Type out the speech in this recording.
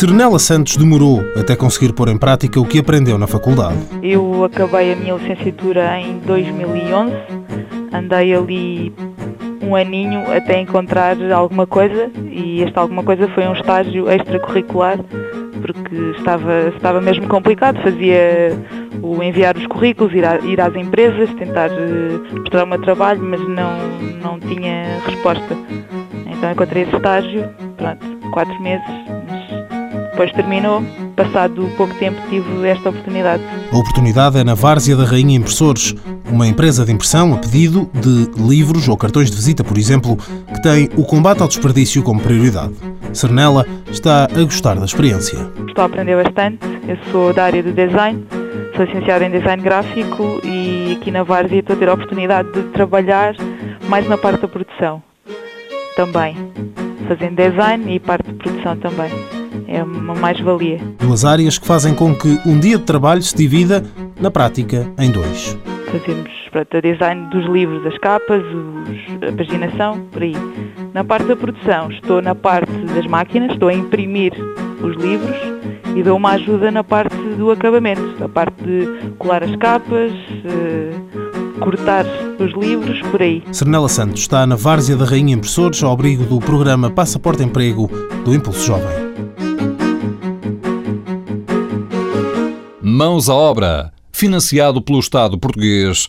Serenela Santos demorou até conseguir pôr em prática o que aprendeu na faculdade. Eu acabei a minha licenciatura em 2011, andei ali um aninho até encontrar alguma coisa e esta alguma coisa foi um estágio extracurricular porque estava, estava mesmo complicado, fazia o enviar os currículos, ir, a, ir às empresas, tentar uh, mostrar o meu trabalho, mas não, não tinha resposta. Então encontrei esse estágio, pronto, quatro meses, depois terminou. Passado pouco tempo tive esta oportunidade. A oportunidade é na Várzea da Rainha Impressores, uma empresa de impressão a pedido de livros ou cartões de visita, por exemplo, que tem o combate ao desperdício como prioridade. Cernela está a gostar da experiência. Estou a aprender bastante. Eu sou da área de design, sou licenciada em design gráfico e aqui na Várzea estou a ter a oportunidade de trabalhar mais na parte da produção também, fazendo design e parte de produção também é uma mais-valia. Duas áreas que fazem com que um dia de trabalho se divida, na prática, em dois. Fazemos pronto, a design dos livros, as capas, os, a paginação, por aí. Na parte da produção, estou na parte das máquinas, estou a imprimir os livros e dou uma ajuda na parte do acabamento, a parte de colar as capas, eh, cortar os livros, por aí. Cernela Santos está na Várzea da Rainha Impressores ao abrigo do programa Passaporte Emprego do Impulso Jovem. Mãos à Obra, financiado pelo Estado português